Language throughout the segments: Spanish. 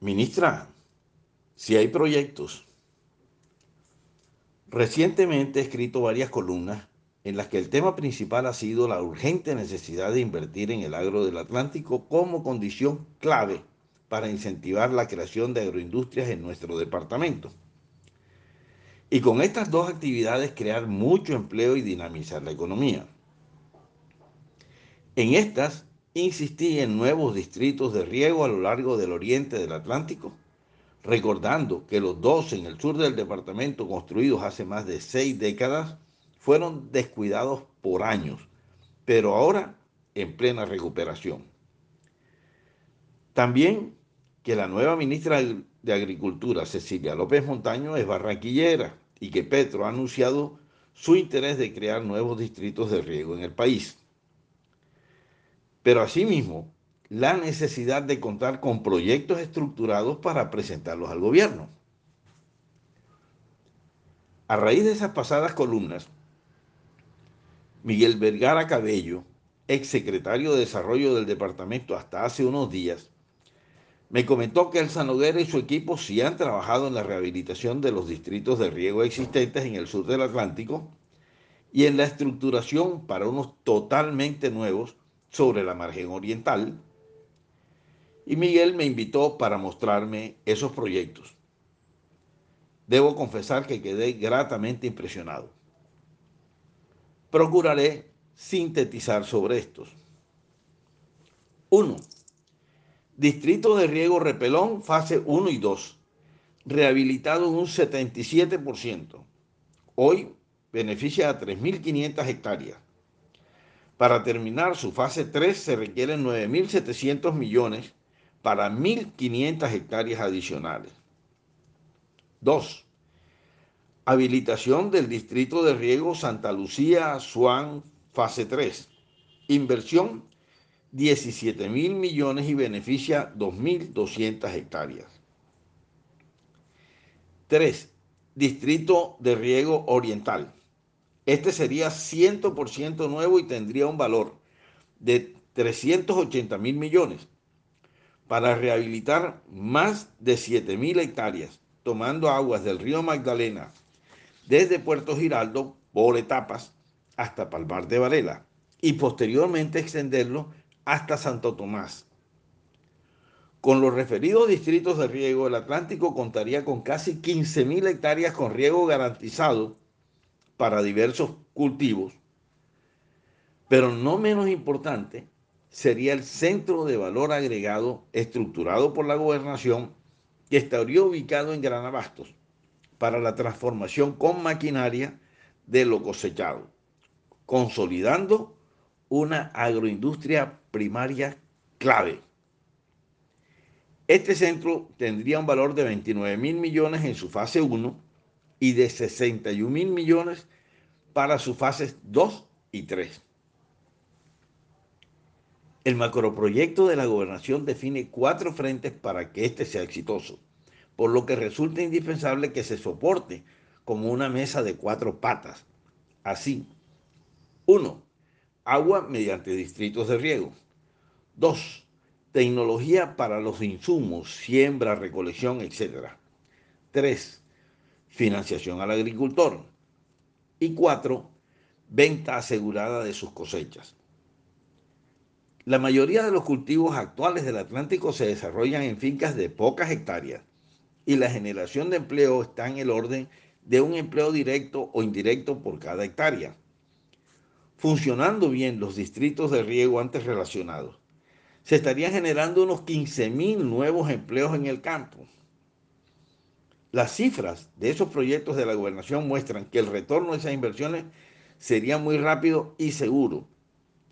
Ministra, si hay proyectos. Recientemente he escrito varias columnas en las que el tema principal ha sido la urgente necesidad de invertir en el agro del Atlántico como condición clave para incentivar la creación de agroindustrias en nuestro departamento. Y con estas dos actividades crear mucho empleo y dinamizar la economía. En estas insistí en nuevos distritos de riego a lo largo del oriente del Atlántico, recordando que los dos en el sur del departamento construidos hace más de seis décadas fueron descuidados por años, pero ahora en plena recuperación. También que la nueva ministra de Agricultura, Cecilia López Montaño, es barranquillera y que Petro ha anunciado su interés de crear nuevos distritos de riego en el país. Pero asimismo, la necesidad de contar con proyectos estructurados para presentarlos al gobierno. A raíz de esas pasadas columnas, Miguel Vergara Cabello, ex secretario de Desarrollo del departamento hasta hace unos días, me comentó que el Sanoguera y su equipo sí han trabajado en la rehabilitación de los distritos de riego existentes en el sur del Atlántico y en la estructuración para unos totalmente nuevos sobre la margen oriental. Y Miguel me invitó para mostrarme esos proyectos. Debo confesar que quedé gratamente impresionado. Procuraré sintetizar sobre estos. 1 Distrito de riego Repelón, fase 1 y 2, rehabilitado un 77%. Hoy beneficia a 3.500 hectáreas. Para terminar su fase 3 se requieren 9.700 millones para 1.500 hectáreas adicionales. 2. Habilitación del distrito de riego Santa Lucía, Suán, fase 3. Inversión 17 mil millones y beneficia 2.200 hectáreas. 3. Distrito de riego oriental. Este sería 100% nuevo y tendría un valor de 380 mil millones para rehabilitar más de 7 mil hectáreas, tomando aguas del río Magdalena desde Puerto Giraldo por etapas hasta Palmar de Varela y posteriormente extenderlo hasta Santo Tomás. Con los referidos distritos de riego, el Atlántico contaría con casi 15.000 hectáreas con riego garantizado para diversos cultivos, pero no menos importante sería el centro de valor agregado estructurado por la gobernación que estaría ubicado en Gran Abastos para la transformación con maquinaria de lo cosechado, consolidando una agroindustria primaria clave. Este centro tendría un valor de 29 mil millones en su fase 1 y de 61 mil millones para sus fases 2 y 3. El macroproyecto de la gobernación define cuatro frentes para que éste sea exitoso, por lo que resulta indispensable que se soporte como una mesa de cuatro patas. Así, 1 agua mediante distritos de riego. 2. Tecnología para los insumos, siembra, recolección, etc. 3. Financiación al agricultor. Y 4. Venta asegurada de sus cosechas. La mayoría de los cultivos actuales del Atlántico se desarrollan en fincas de pocas hectáreas y la generación de empleo está en el orden de un empleo directo o indirecto por cada hectárea funcionando bien los distritos de riego antes relacionados, se estarían generando unos 15.000 nuevos empleos en el campo. Las cifras de esos proyectos de la gobernación muestran que el retorno de esas inversiones sería muy rápido y seguro,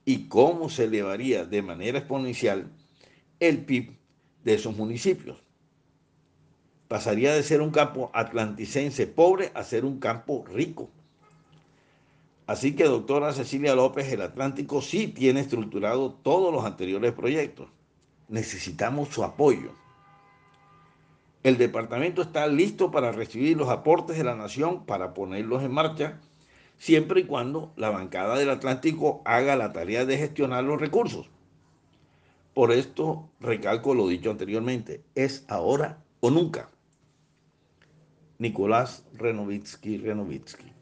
y cómo se elevaría de manera exponencial el PIB de esos municipios. Pasaría de ser un campo atlanticense pobre a ser un campo rico. Así que, doctora Cecilia López, el Atlántico sí tiene estructurado todos los anteriores proyectos. Necesitamos su apoyo. El departamento está listo para recibir los aportes de la nación para ponerlos en marcha, siempre y cuando la bancada del Atlántico haga la tarea de gestionar los recursos. Por esto recalco lo dicho anteriormente, es ahora o nunca. Nicolás Renovitsky Renovitsky.